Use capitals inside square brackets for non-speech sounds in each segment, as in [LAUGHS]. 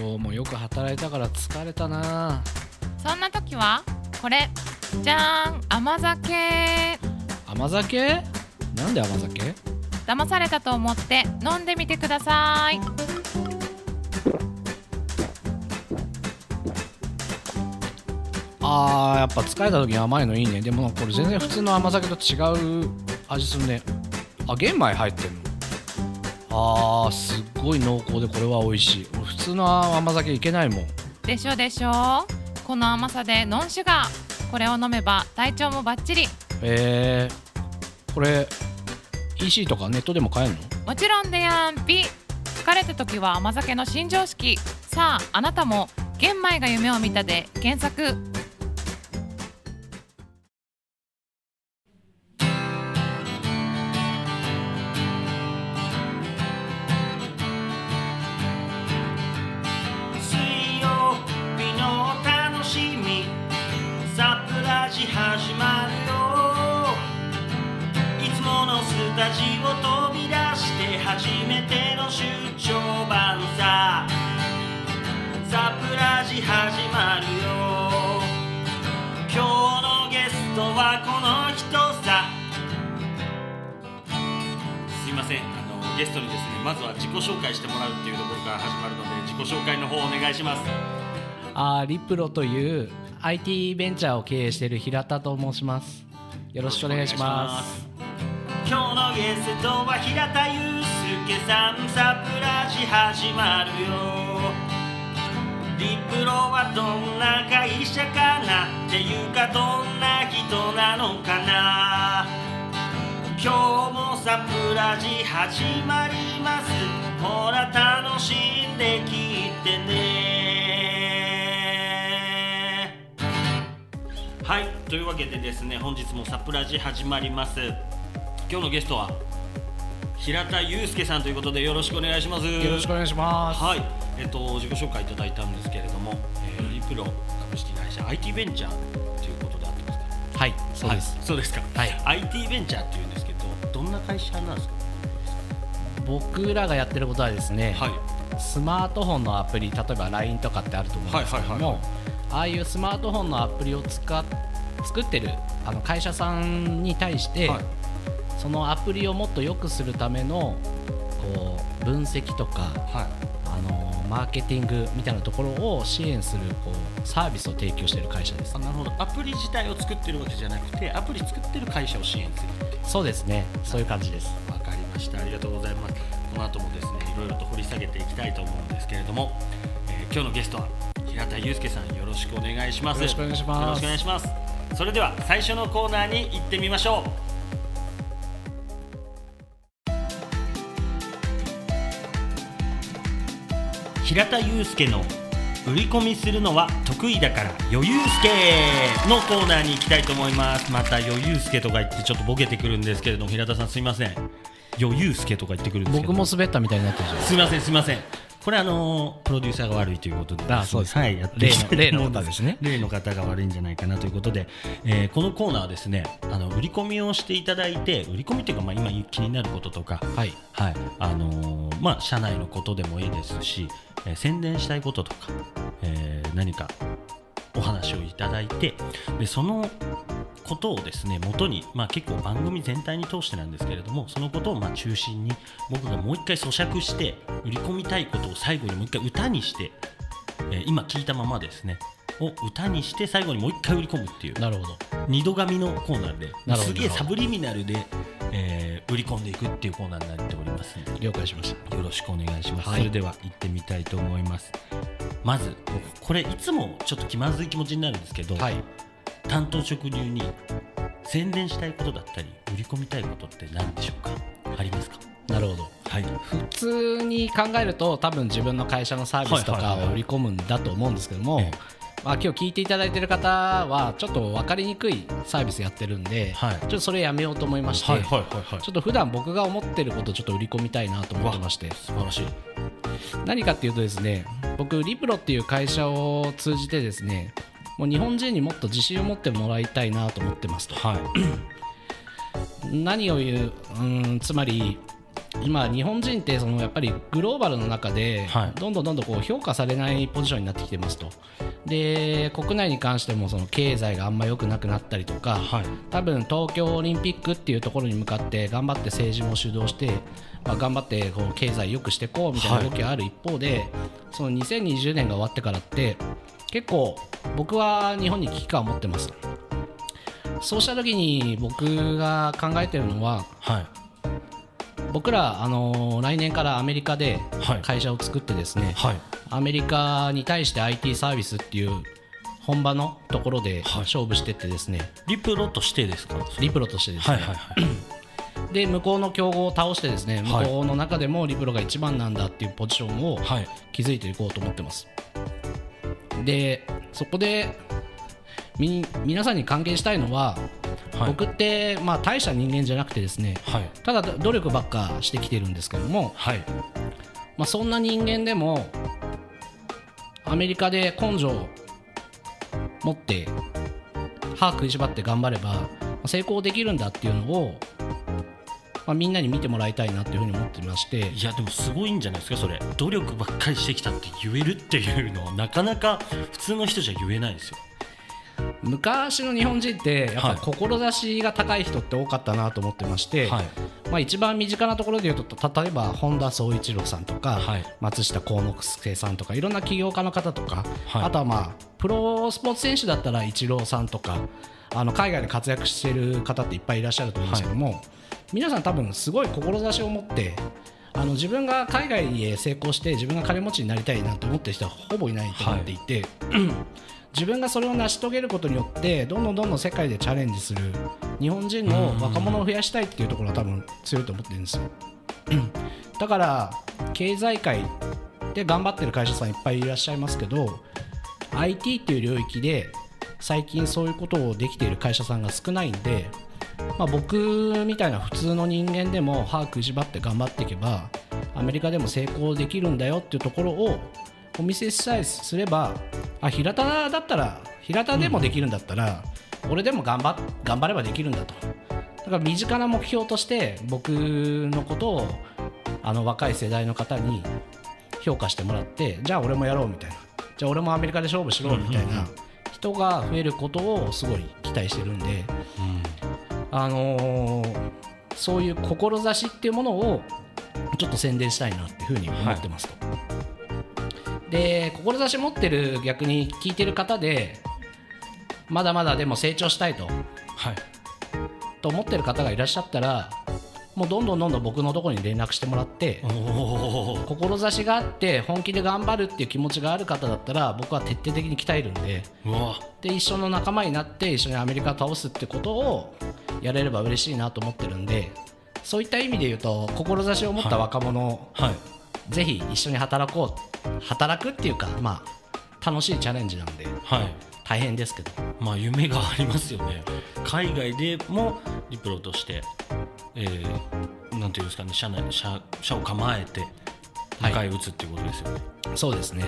今日もよく働いたから疲れたな。そんな時は？これ。じゃーん。甘酒。甘酒？なんで甘酒？騙されたと思って。飲んでみてください。あーやっぱ疲れた時に甘いのいいね。でもこれ全然普通の甘酒と違う味するね。あ玄米入ってんの？あーすっごい濃厚でこれは美味しい通の甘酒いけないもん。でしょでしょこの甘さでノンシュガーこれを飲めば体調もバッチリ。えー、これ EC とかネットでも買えるの？もちろんでやん。ぴ疲れた時は甘酒の新常識。さああなたも玄米が夢を見たで検索まずは自己紹介してもらうっていうところから始まるので自己紹介の方お願いします。あーリプロという IT ベンチャーを経営している平田と申します。よろしくお願いします。今日のゲストは平田祐介さんサプラジ始まるよ。リプロはどんな会社かなっていうかどんな人なのかな今日もサプラジ始まります。ほら楽しんで聞いてね。はいというわけでですね本日もサプラジ始まります。今日のゲストは平田祐介さんということでよろしくお願いします。よろしくお願いします。はい。えっと自己紹介いただいたんですけれども、えーリプロ株式会社 IT ベンチャーということであってますか？はいそうです、はいそうですか、はい。IT ベンチャーっていうんですけどどんな会社なんですか？僕らがやってることはですね、はい。スマートフォンのアプリ例えば LINE とかってあると思うんですけども、ああいうスマートフォンのアプリを使っ作ってるあの会社さんに対して、はい。そのアプリをもっと良くするためのこう分析とかはマーケティングみたいなところを支援するこうサービスを提供している会社です。あなるほど。アプリ自体を作ってるわけじゃなくてアプリ作ってる会社を支援するそうですね。そういう感じです。わかりました。ありがとうございます。この後もですねいろいろと掘り下げていきたいと思うんですけれども、えー今日のゲストは平田祐介さん。よろしくお願いします。よろしくお願いしますよろしくお願いしますそれでは最初のコーナーに行ってみましょう平田祐介の売り込みするのは得意だから余裕助のコーナーに行きたいと思います。また余裕助とか言ってちょっとボケてくるんですけれども平田さんすいません。余裕助とか言ってくるんですけど。僕も滑ったみたいになってるじゃない。すいませんすいませんこれあのープロデューサーが悪いということであそうですはいやって例の例の方ですね。例の方が悪いんじゃないかなということで、えーこのコーナーはですねあの売り込みをしていただいて売り込みというか、まあ、今気になることとかはい。はいあのーまあ、社内のことでもいいですし、えー宣伝したいこととか、えー何かお話をいただいてでそのことをですね元に、まあ、結構番組全体に通してなんですけれどもそのことをまあ中心に僕がもう一回咀嚼して売り込みたいことを最後にもう一回歌にして、えー今聞いたままですねを歌にして最後にもう一回売り込むっていうなるほど。二度紙のコーナーでなるほどすげえサブリミナルで、えー売り込んでいくっていうコーナーになっております。ので了解しました。よろしくお願いします、はい。それでは行ってみたいと思います。まず僕これいつもちょっと気まずい気持ちになるんですけど、はい担当直入に宣伝したいことだったり売り込みたいことって何でしょうか？ありますか？なるほど。はい。普通に考えると多分自分の会社のサービスとかはいはいはいはい。を売り込むんだと思うんですけども、えまあ、今日聞いていただいている方はちょっと分かりにくいサービスやってるんで、はい。ちょっとそれやめようと思いまして、はいはいはいはい。ちょっと普段僕が思ってることをちょっと売り込みたいなと思ってまして。素晴らしい。何かっていうとですね僕リプロっていう会社を通じてですねもう日本人にもっと自信を持ってもらいたいなと思ってますと。はい。何を言ううんつまり今日本人ってそのやっぱりグローバルの中ではい。どんどんどんどんこう評価されないポジションになってきてますと。で国内に関してもその経済があんま良くなくなったりとかはい。多分東京オリンピックっていうところに向かって頑張って政治も主導して、まあ、頑張ってこう経済良くしていこうみたいな動きがある一方で、その2020年が終わってからって結構僕は日本に危機感を持ってます。そうした時に僕が考えてるのははい。僕ら、あの来年からアメリカではい。会社を作ってですね、はい。アメリカに対して IT サービスっていう本場のところではい。勝負してってですね、リプロとしてですか？リプロとしてですね、はいはいはい。[CLEARS THROAT] で向こうの競合を倒してですねはい。向こうの中でもリプロが一番なんだっていうポジションをはい。築いていこうと思ってますでそこでみ皆さんに関係したいのは、はい。僕って、まあ、大した人間じゃなくてですねはい。ただ努力ばっかしてきてるんですけども、はい。まあ、そんな人間でもアメリカで根性を持って歯食いしばって頑張ればまあ成功できるんだっていうのを、まあ、みんなに見てもらいたいなっていうふうに思ってまして。いやでもすごいんじゃないですかそれ。努力ばっかりしてきたって言えるっていうのはなかなか普通の人じゃ言えないですよ。昔の日本人ってやっぱ志が高い人って多かったなと思ってまして、はい。まあ、一番身近なところで言うと例えば本田宗一郎さんとか、はい。松下幸之助さんとかいろんな起業家の方とか、はいあとはまあプロスポーツ選手だったらイチローさんとかあの海外で活躍してい。る方っていっぱいいらっしゃると思うんですけども、皆さん多分すごい志を持ってあの自分が海外へ成功して自分が金持ちになりたいなと思ってる人はほぼいないと思っていて、自分がそれを成し遂げることによってどんどんどんどん世界でチャレンジする日本人の若者を増やしたいっていうところは多分強いと思ってるんですよ。[CLEARS THROAT] だから経済界で頑張ってる会社さんいっぱいいらっしゃいますけど IT っていう領域で最近そういうことをできている会社さんが少ないんで、まあ、僕みたいな普通の人間でも歯食いしばって頑張っていけばアメリカでも成功できるんだよっていうところをお見せさえすればあ平田だったら平田でもできるんだったら、俺でも頑張っ頑張ればできるんだと。だから身近な目標として僕のことをあの若い世代の方に評価してもらってじゃあ俺もやろうみたいな。じゃあ俺もアメリカで勝負しろみたいな人が増えることをすごい期待してるんで、あのーそういう志っていうものをちょっと宣伝したいなっていうふうに思ってますと。で志持ってる逆に聞いてる方でまだまだでも成長したいと。はい。と思ってる方がいらっしゃったらもうどんどんどんどん僕のところに連絡してもらって志があって本気で頑張るっていう気持ちがある方だったら僕は徹底的に鍛えるんでで一緒の仲間になって一緒にアメリカを倒すってことをやれれば嬉しいなと思ってるんでそういった意味で言うと志を持った若者、はい。ぜひ一緒に働こう働くっていうかまあ楽しいチャレンジなんではい。大変ですけど。まあ夢がありますよね。海外でもリプロとして、えー、なんていうんですかね社内社社を構えてはい。迎え撃つっていうことですよね、そうですね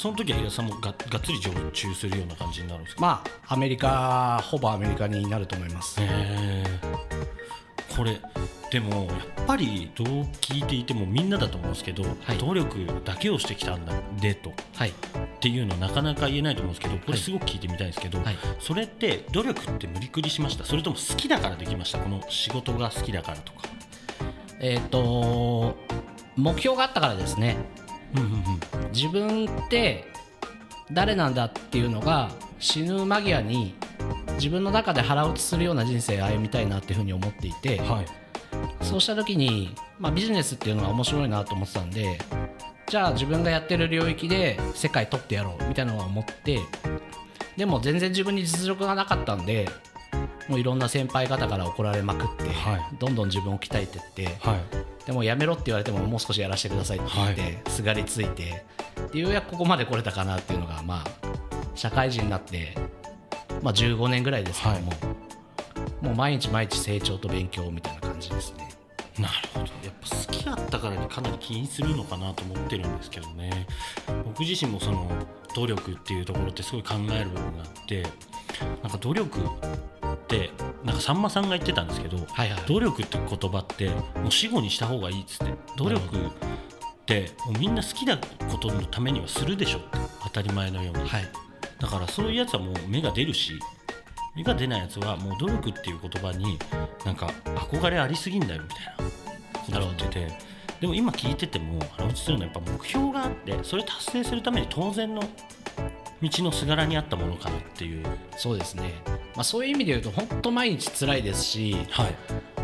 その時は平田さんもががっつり常駐するような感じになるんですか？まあアメリカほぼアメリカになると思います。これでもやっぱりどう聞いていてもみんなだと思うんですけど、はい。努力だけをしてきたんだでと。っはい。ていうのはなかなか言えないと思うんですけどこれはいすごく聞いてみたいんですけど、はい。それって努力って無理くりしました？それとも好きだからできました？この仕事が好きだからとか。えっ、と目標があったからですねうんうんうん自分って誰なんだっていうのが死ぬ間際に自分の中で腹落ちするような人生を歩みたいなっていうふうに思っていて、はい。そうした時に、まあ、ビジネスっていうのは面白いなと思ってたんでじゃあ自分がやってる領域で世界取ってやろうみたいなのは思ってでも全然自分に実力がなかったんでもういろんな先輩方から怒られまくって、はい。どんどん自分を鍛えてってはい。でもやめろって言われてももう少しやらせてくださいって言って、すがりついてでようやくここまで来れたかなっていうのがまあ社会人になって、まあ、15年ぐらいですけども、もう毎日毎日成長と勉強みたいな感じですね。なるほど。やっぱ好きだったからにかなり気にするのかなと思ってるんですけどね。僕自身もその努力っていうところってすごい考える部分があってなんか努力ってなんかさんまさんが言ってたんですけどはいはい。努力って言葉ってもう死後にした方がいいっつって。努力ってもうみんな好きなことのためにはするでしょって。当たり前のように。はい。だからそういうやつはもう芽が出るし芽が出ないやつはもう努力っていう言葉になんか憧れありすぎんだよみたいな。ことを言ってて。でも今聞いてても腹落ちするのはやっぱ目標があってそれ達成するために当然の道のすがらにあったものかなっていう。そうですね、まあ、そういう意味で言うと本当毎日辛いですしはい。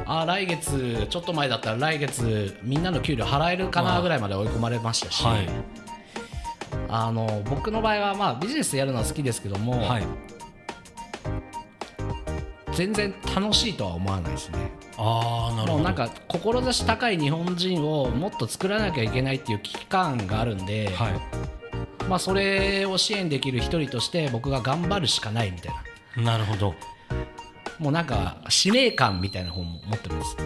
あー来月ちょっと前だったら来月みんなの給料払えるかなぐらいまで追い込まれましたし、はい。あの僕の場合はまあビジネスやるのは好きですけども、はい。全然楽しいとは思わないですね。ああなるほど。なんか志高い日本人をもっと作らなきゃいけないっていう危機感があるんで、はいまあ、それを支援できる一人として僕が頑張るしかないみたいな。なるほど。もうなんか使命感みたいな本も持ってます。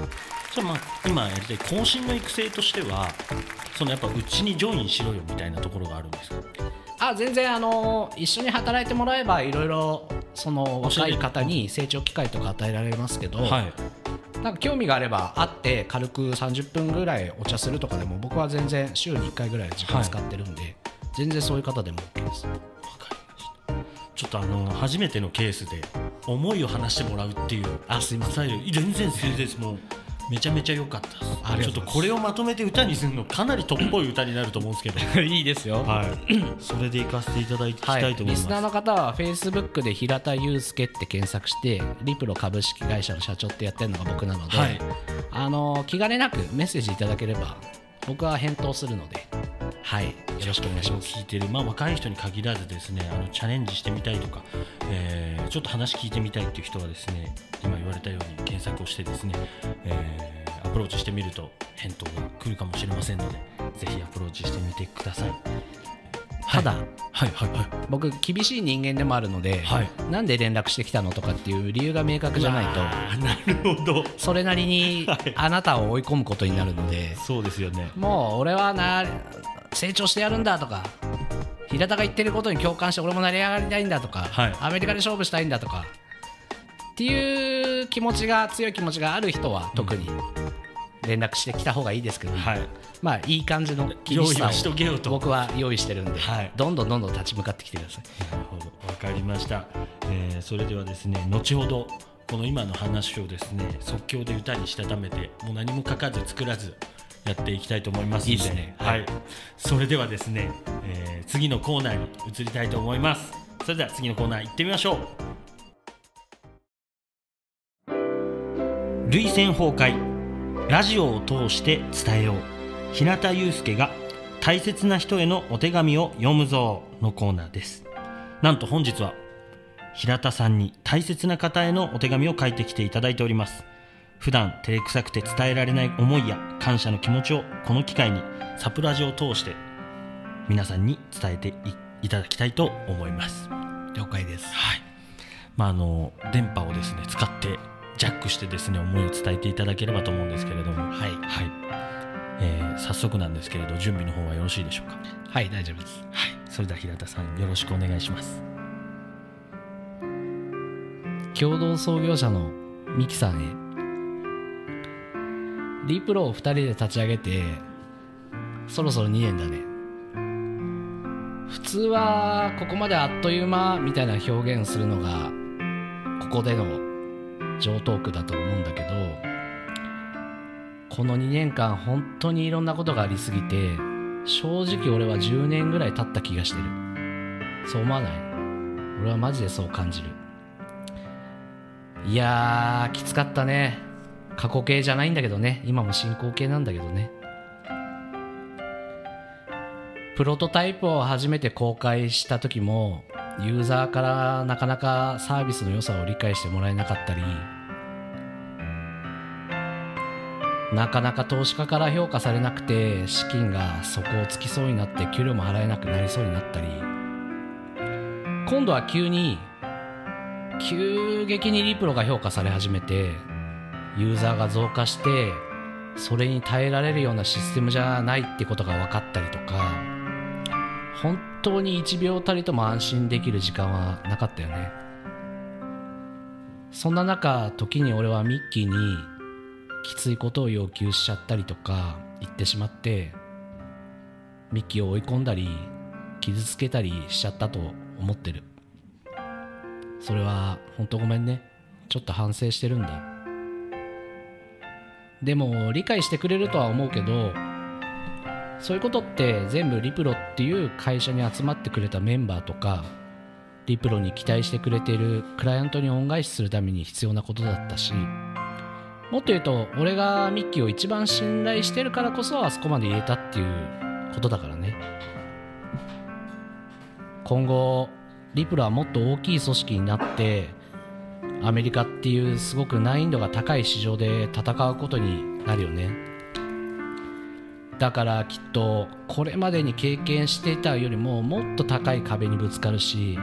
じゃあまあ今やりたい後進の育成としてはそのやっぱうちにジョインしろよみたいなところがあるんですか？あ全然あの一緒に働いてもらえばいろいろその若い方に成長機会とか与えられますけど、はい。なんか興味があれば会って軽く30分ぐらいお茶するとかでも僕は全然週に1回ぐらい時間使ってるんで、全然そういう方でも OK です。わかりました。ちょっとあの初めてのケースで思いを話してもらうっていうあすいません。スタイル全然全然です。もうめちゃめちゃ良かったです。あちょっとこれをまとめて歌にするのかなりトップっぽい歌になると思うんですけど。[LAUGHS] いいですよ。はい。それで行かせていただきたはいい、と思います、リスナーの方は Facebook で平田祐介って検索してリプロ株式会社の社長ってやってるのが僕なので、はい。あの気兼ねなくメッセージいただければ僕は返答するので、はい、よろしくお願いします。聞いてる、まあ、若い人に限らずですねあのチャレンジしてみたいとか、えーちょっと話聞いてみたいっていう人はですね今言われたように検索をしてですね、えーアプローチしてみると返答が来るかもしれませんのでぜひアプローチしてみてください。ただ、はいはいはい。僕厳しい人間でもあるので、はい。なんで連絡してきたのとかっていう理由が明確じゃないとあーなるほど。それなりに [LAUGHS] はい。あなたを追い込むことになるのでそうですよね。もう俺はな成長してやるんだとか平田が言ってることに共感して俺も成り上がりたいんだとか、はい。アメリカで勝負したいんだとかっていう気持ちが強い気持ちがある人は特に連絡してきた方がいいですけど、はい。まあいい感じの厳しさを僕は用意してるんで、はい。どんどんどんどん立ち向かってきてください。なるほど。わかりました、えーそれではですね後ほどこの今の話をですね即興で歌にしたためてもう何も書かず作らずやっていきたいと思いますので。いいですね。はい、それではですね、えー次のコーナーに移りたいと思います。それでは次のコーナー行ってみましょう。涙腺崩壊。ラジオを通して伝えよう。平田祐介が大切な人へのお手紙を読むぞのコーナーです。なんと本日は平田さんに大切な方へのお手紙を書いてきていただいております普段照れくさくて伝えられない思いや感謝の気持ちをこの機会にサプラジを通して皆さんに伝えていいただきたいと思います。了解です。はい。まああの電波をですね使ってジャックしてですね思いを伝えていただければと思うんですけれども。はい、はい、えー早速なんですけれど準備の方はよろしいでしょうか？はい、大丈夫です。はい。それでは平田さんよろしくお願いします。共同創業者のミキさんへリプロを2人で立ち上げてそろそろ2年だね。普通はここまであっという間みたいな表現するのがここでの上トークだと思うんだけどこの2年間本当にいろんなことがありすぎて正直俺は10年ぐらい経った気がしてる。そう思わない？俺はマジでそう感じる。いやーきつかったね。過去形じゃないんだけどね。今も進行形なんだけどね。プロトタイプを初めて公開した時もユーザーからなかなかサービスの良さを理解してもらえなかったりなかなか投資家から評価されなくて資金が底をつきそうになって給料も払えなくなりそうになったり。今度は急に急激にリプロが評価され始めてユーザーが増加してそれに耐えられるようなシステムじゃないってことが分かったりとか本当に1秒たりとも安心できる時間はなかったよね。そんな中時に俺はミッキーにきついことを要求しちゃったりとか言ってしまってミッキーを追い込んだり傷つけたりしちゃったと思ってる。それは本当ごめんね。ちょっと反省してるんだ。でも理解してくれるとは思うけどそういうことって全部リプロっていう会社に集まってくれたメンバーとかリプロに期待してくれているクライアントに恩返しするために必要なことだったしもっと言うと俺がミッキーを一番信頼してるからこそあそこまで言えたっていうことだからね。今後リプロはもっと大きい組織になってアメリカっていうすごく難易度が高い市場で戦うことになるよね。だからきっとこれまでに経験していたよりももっと高い壁にぶつかるし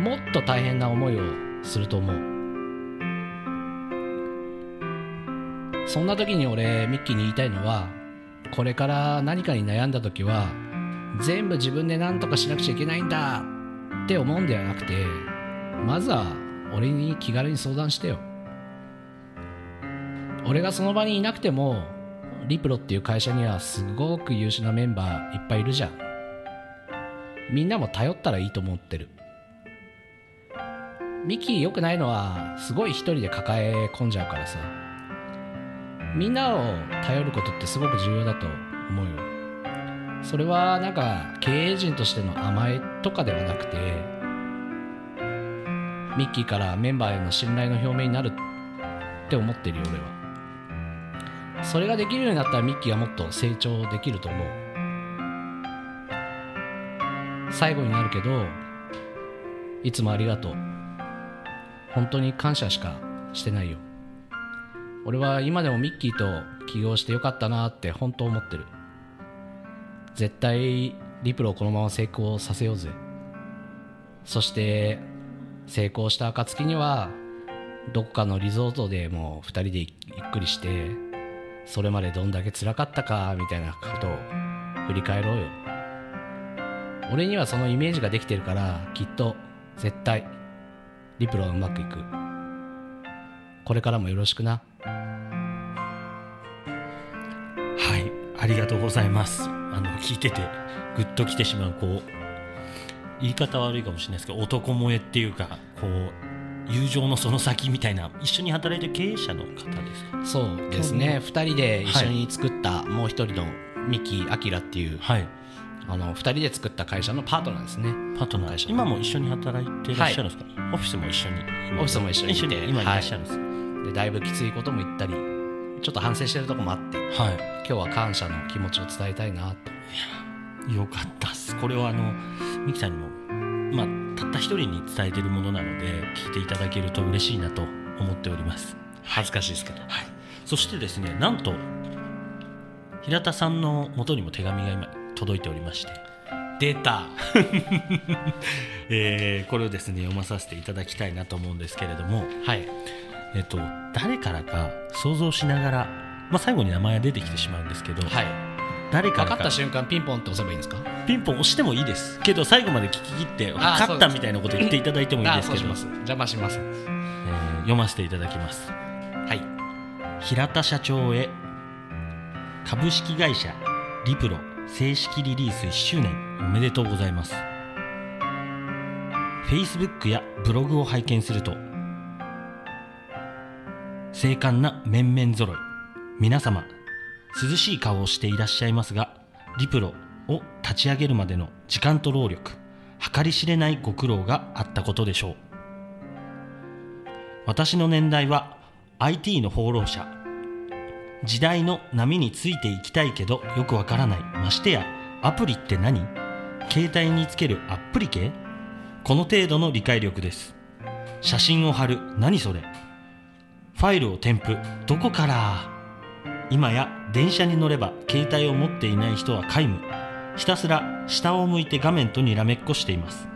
もっと大変な思いをすると思う。そんな時に俺ミッキーに言いたいのはこれから何かに悩んだ時は全部自分で何とかしなくちゃいけないんだって思うんではなくてまずは俺に気軽に相談してよ。俺がその場にいなくてもリプロっていう会社にはすごく優秀なメンバーいっぱいいるじゃん。みんなも頼ったらいいと思ってる。ミキ良くないのはすごい一人で抱え込んじゃうからさ。みんなを頼ることってすごく重要だと思うよ。それはなんか経営陣としての甘えとかではなくてミッキーからメンバーへの信頼の表明になるって思ってるよ俺は。それができるようになったらミッキーはもっと成長できると思う。最後になるけどいつもありがとう。本当に感謝しかしてないよ。俺は今でもミッキーと起業してよかったなって本当思ってる。絶対リプロをこのまま成功させようぜ。そして成功した暁にはどこかのリゾートでも2人でゆっくりしてそれまでどんだけ辛かったかみたいなことを振り返ろうよ。俺にはそのイメージができてるからきっと絶対リプロはうまくいく。これからもよろしくな。はいありがとうございます。あの聞いててグッときてしまうこう言い方悪いかもしれないですけど男萌えっていうかこう友情のその先みたいな一緒に働いてる経営者の方ですか？そうですね。2人で一緒に作ったもう一人のミキ・アキラっていうはい。あの2人で作った会社のパートナーですね。パートナー。会社今も一緒に働いていらっしゃるんですか、オフィスも一緒に。今オフィスも一緒にいて。一緒に今いらっしゃるんですか？でだいぶきついことも言ったりちょっと反省してるとこもあってはい、今日は感謝の気持ちを伝えたいなと。よかったっす。これはあのミキさんにもまあたった一人に伝えてるものなので聞いていただけると嬉しいなと思っております。恥ずかしいですけど。はい。そしてですねなんと平田さんの元にも手紙が今届いておりまして。出た。[LAUGHS] えーこれをですね読まさせていただきたいなと思うんですけれども。はい。えっと誰からか想像しながらまあ最後に名前が出てきてしまうんですけど、はい誰か分かった瞬間ピンポンって押せばいいんですか？ピンポン押してもいいです。けど最後まで聞き切ってあー勝ったみたいなこと言っていただいてもいいです。けど邪魔します。えー読ませていただきます。はい。平田社長へ株式会社リプロ正式リリース1周年おめでとうございます。Facebook やブログを拝見すると精悍な面々揃い。皆様涼しい顔をしていらっしゃいますがリプロを立ち上げるまでの時間と労力計り知れないご苦労があったことでしょう。私の年代は IT の放浪者。時代の波についていきたいけどよくわからない。ましてやアプリって何？携帯につけるアプリケこの程度の理解力です。写真を貼る。何それ？ファイルを添付。どこから？今や電車に乗れば携帯を持っていない人は皆無。ひたすら下を向いて画面とにらめっこしています。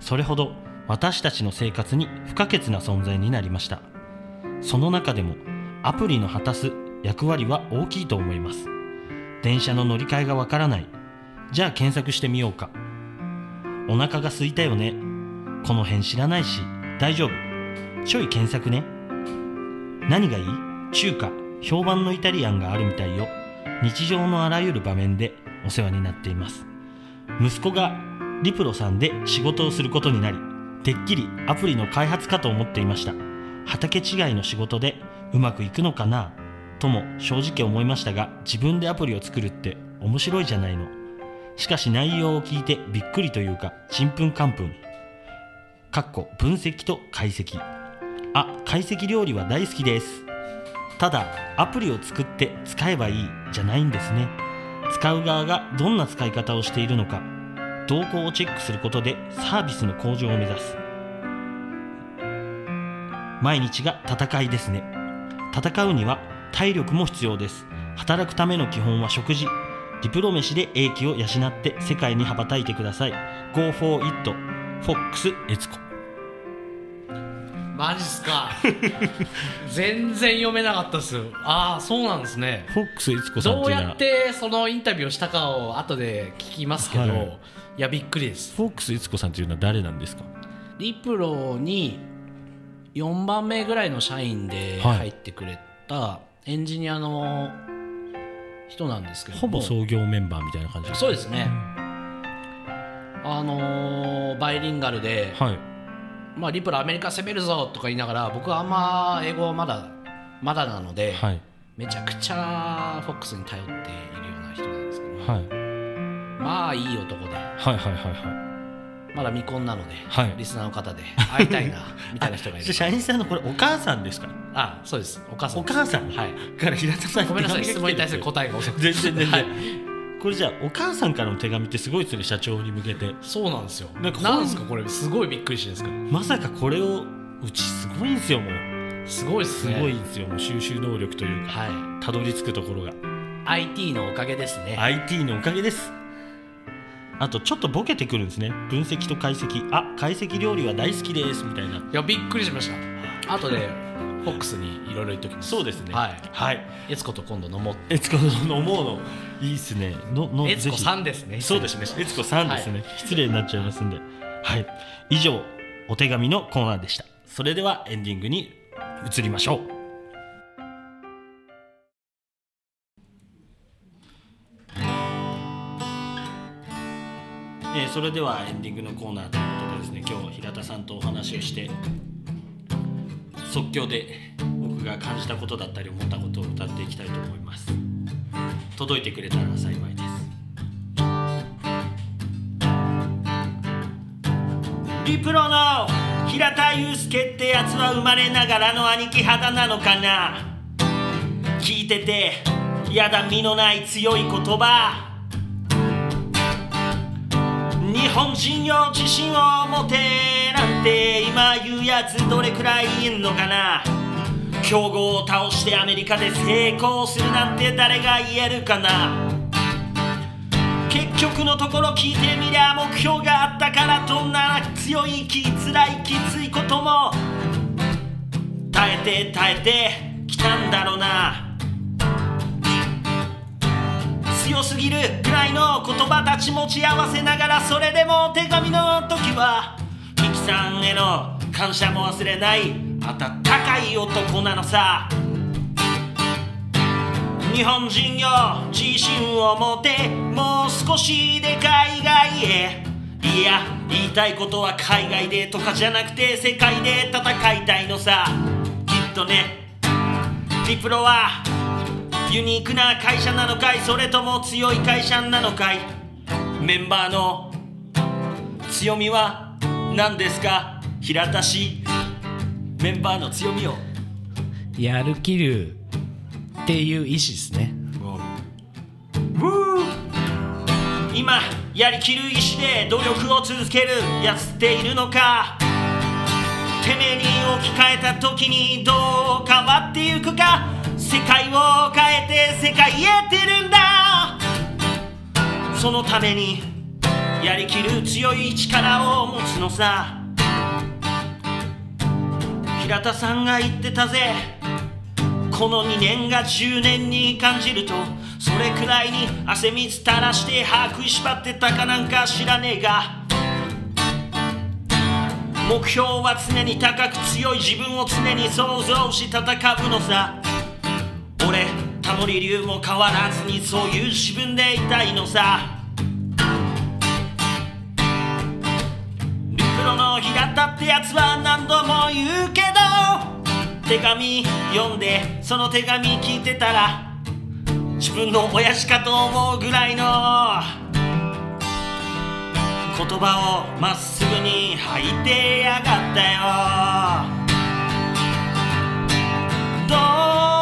それほど私たちの生活に不可欠な存在になりました。その中でもアプリの果たす役割は大きいと思います。電車の乗り換えがわからない。じゃあ検索してみようか。お腹が空いたよね。この辺知らないし大丈夫。ちょい検索ね。何がいい？中華。評判のイタリアンがあるみたいよ。日常のあらゆる場面でお世話になっています。息子がリプロさんで仕事をすることになりてっきりアプリの開発かと思っていました。畑違いの仕事でうまくいくのかな？とも正直思いましたが自分でアプリを作るって面白いじゃないの。しかし内容を聞いてびっくりというかちんぷんかんぷん。かっこ分析と解析。あ解析料理は大好きです。ただアプリを作って使えばいいじゃないんですね。使う側がどんな使い方をしているのか動向をチェックすることでサービスの向上を目指す。毎日が戦いですね。戦うには体力も必要です。働くための基本は食事。ディプロ飯で英気を養って世界に羽ばたいてください。Go for it フォックスエツコマジっすか。[LAUGHS] 全然読めなかったです。ああそうなんですね。フォックスエツコさんっどうやってそのインタビューをしたかを後で聞きますけど、はいい、やびっくりです。フォックスエツコさんっていうのは誰なんですか？リプロに4番目ぐらいの社員ではい。入ってくれたエンジニアの人なんですけども。ほぼ創業メンバーみたいな感じそうですね。あのーバイリンガルで、はいまあ、リプロアメリカ攻めるぞとか言いながら僕はあんま英語まだまだなので、はい。めちゃくちゃフォックスに頼っているような人なんですけど、はい。まあいい男ではいはいはいはい。まだ未婚なので、はい。リスナーの方で会いたいな [LAUGHS] みたいな人がいる。社員さんのこれお母さんですか？あそうです。お母さん。お母さん。はい。から平田さんにごめんなさい。質問に対する答えが遅くて。全然全然、はいこれじゃあお母さんからの手紙ってすごいですね社長に向けて。そうなんですよ。なんかなんですか？これすごいびっくりしてるんですけまさかこれをうちすごいんですよもう。どすごいですすねごいんですよもう収集能力というか。はたどり着くところが。い IT のおかげですね。IT のおかげです。あとちょっとボケてくるんですね。分析と解析。あ解析料理は大好きですみたいな。いやびっくりしました。後でフォックスにいろいろ言っときます。そうですね。はい。はい。悦子と今度飲もうえつこの飲もうのいいっすね。のの悦子さんですね。そうですね。えつこさんですね、失礼になっちゃいますんで。はい。以上、お手紙のコーナーでした。それではエンディングに移りましょう。えーそれではエンディングのコーナーということでですね、今日平田さんとお話をして、即興で僕が感じたことだったり思ったことを歌っていきたいと思います。届いてくれたら幸いです。リプロの平田祐介ってやつは生まれながらの兄貴肌なのかな聞いててやだ身のない強い言葉日本人よ自信を持てなんて今言うやつどれくらいいんのかな？強豪を倒してアメリカで成功するなんて誰が言えるかな？結局のところ聞いてみりゃ目標があったからどんな強いきつらいきついことも耐えて耐えてきたんだろうな。強すぎるくらいの言葉たち持ち合わせながらそれでも手紙の時はミキさんへの感謝も忘れない温かい男なのさ。日本人よ自信を持てもう少しで海外へ。いや言いたいことは海外でとかじゃなくて世界で戦いたいのさ。きっとね。リプロはユニークな会社なのかい？それとも強い会社なのかい？メンバーの強みは何ですか？平田氏メンバーの強みを。やる気るっていう意思ですね。今やりきる意志で努力を続けるやつっているのか？てめえに置き換えた時にどう変わってゆくか？世界を変えて世界へ出るんだ。そのためにやりきる強い力を持つのさ。平田さんが言ってたぜ。この2年が10年に感じるとそれくらいに汗水垂らして歯食いしばってたかなんか知らねえが。目標は常に高く強い自分を常に想像し戦うのさ。タモリ流も変わらずにそういう自分でいたいのさ。リプロの平田ってやつは何度も言うけど手紙読んでその手紙聞いてたら自分の親父かと思うぐらいの言葉をまっすぐに吐いてやがったよ。どん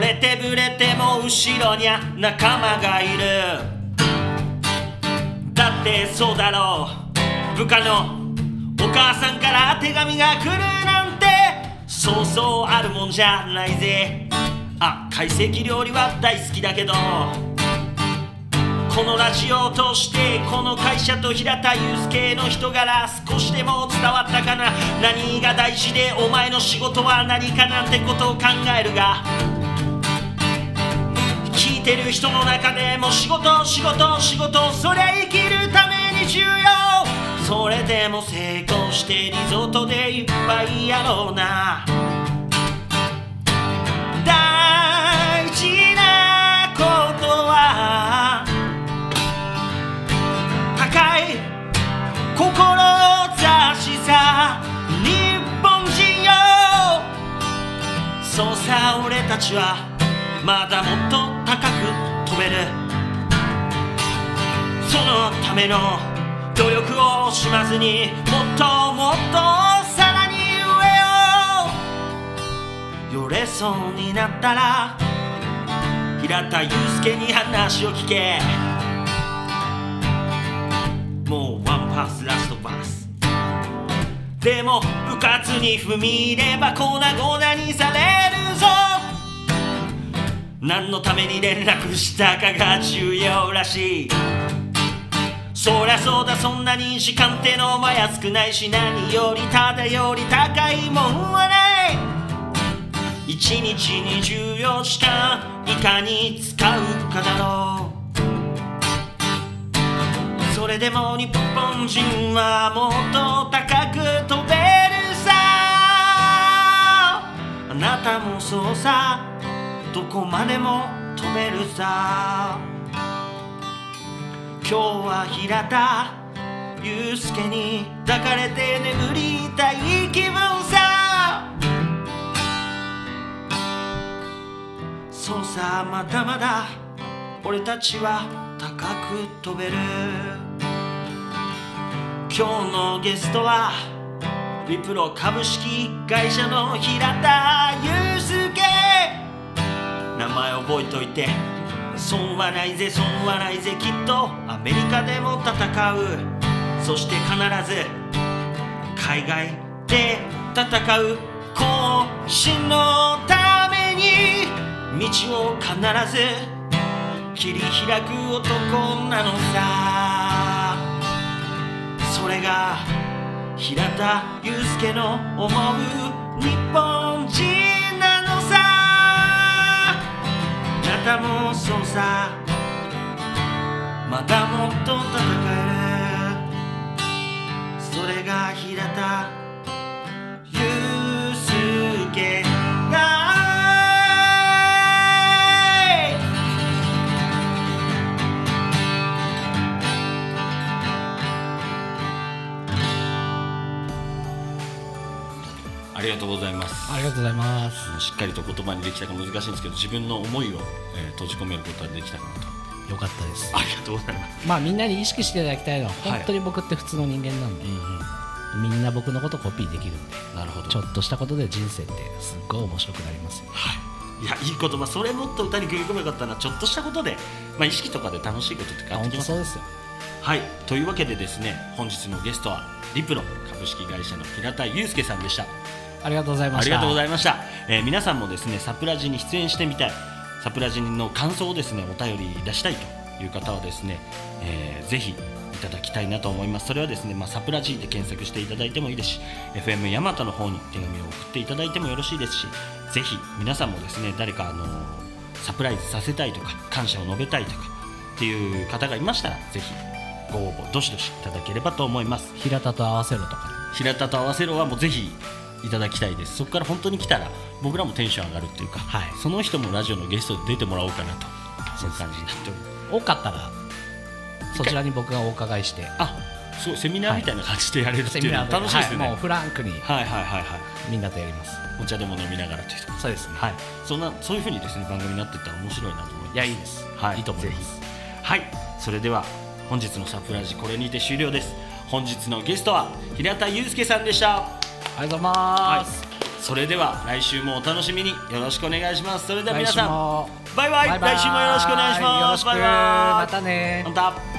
れてぶれても後ろにゃ仲間がいる。だってそうだろう。部下のお母さんから手紙が来るなんて。そうそうあるもんじゃないぜ。あ懐石料理は大好きだけど。このラジオを通してこの会社と平田祐介の人柄少しでも伝わったかな。何が大事でお前の仕事は何かなんてことを考えるが。いてる人の中でも仕事仕事仕事そりゃ生きるために重要それでも成功してリゾートでいっぱいやろうな。大事なことは高い志さ日本人よ。そうさ俺たちはまだもっと高く飛べる。そのための努力を惜しまずにもっともっとさらに上を。よれそうになったら平田祐介に話を聞け。もうワンパスラストパス。でもうかつに踏み入れば粉々にされるぞ。何のために連絡したかが重要らしい。そりゃそうだそんなに時間ってのは安くないし何よりただより高いもんはない一日24時間いかに使うかだろう。それでも日本人はもっと高く飛べるさ。あなたもそうさ。どこまでも飛べるさ。今日は平田祐介に抱かれて眠りたい気分さ。そうさまだまだ俺たちは高く飛べる。今日のゲストはリプロ株式会社の平田祐介。前覚えといて。損はないぜ損はないぜきっとアメリカでも戦う。そして必ず海外で戦う。更新のために道を必ず切り開く男なのさ。それが平田祐介の思う日本人。だもそうさ。まだもっと戦える。それが平田祐介ありがとうございます。しっかりと言葉にできたか難しいんですけど自分の思いを、えー閉じ込めることができたかなと。よかったです。ありがとうございます、まあみんなに意識していただきたいのははい。本当に僕って普通の人間なんで、うんみんな僕のことコピーできるんでなるほど。ちょっとしたことで人生ってすっごい面白くなりますよ。はい、いやいい言葉。それもっと歌に組み込めばよかったなちょっとしたことで、まあ、意識とかで楽しいことって変わってきますよ。はい。というわけでですね本日のゲストはリプロ株式会社の平田祐介さんでしたありがとうございました。ありがとうございました、えー皆さんもですねサプラジに出演してみたい。サプラジの感想をですねお便り出したいという方はですね、えーぜひいただきたいなと思います。それはですね、まあ、サプラジーで検索していただいてもいいですし FM ヤマトの方に手紙を送っていただいてもよろしいですしぜひ皆さんもですね誰かあのサプライズさせたいとか感謝を述べたいとかっていう方がいましたらぜひご応募どしどしいただければと思います。平田と合わせろとか平田と合わせろはもうぜひいただきたいです。そこから本当に来たら僕らもテンション上がるっていうか、はい。その人もラジオのゲストで出てもらおうかなと。そういう感じになって。おります多かったらそちらに僕がお伺いして。あそうセミナーみたいな感じでやれるっていうのはセミナーで。楽しいですよね、はいもうフランクにはいはいはいはい。みんなとやります。お茶でも飲みながらという。とそうですね。はい。そんなそういうふうにですね番組になっていったら面白いなと思います。いやいいです。はい。いいと思います。はい。それでは本日のサプライズこれにて終了です。本日のゲストは平田祐介さんでしたありがとうございます、それでは来週もお楽しみに。よろしくお願いします。それでは皆さん。もバイバイ。来週もよろしくお願いします。よろしく。バイバイ。またね。また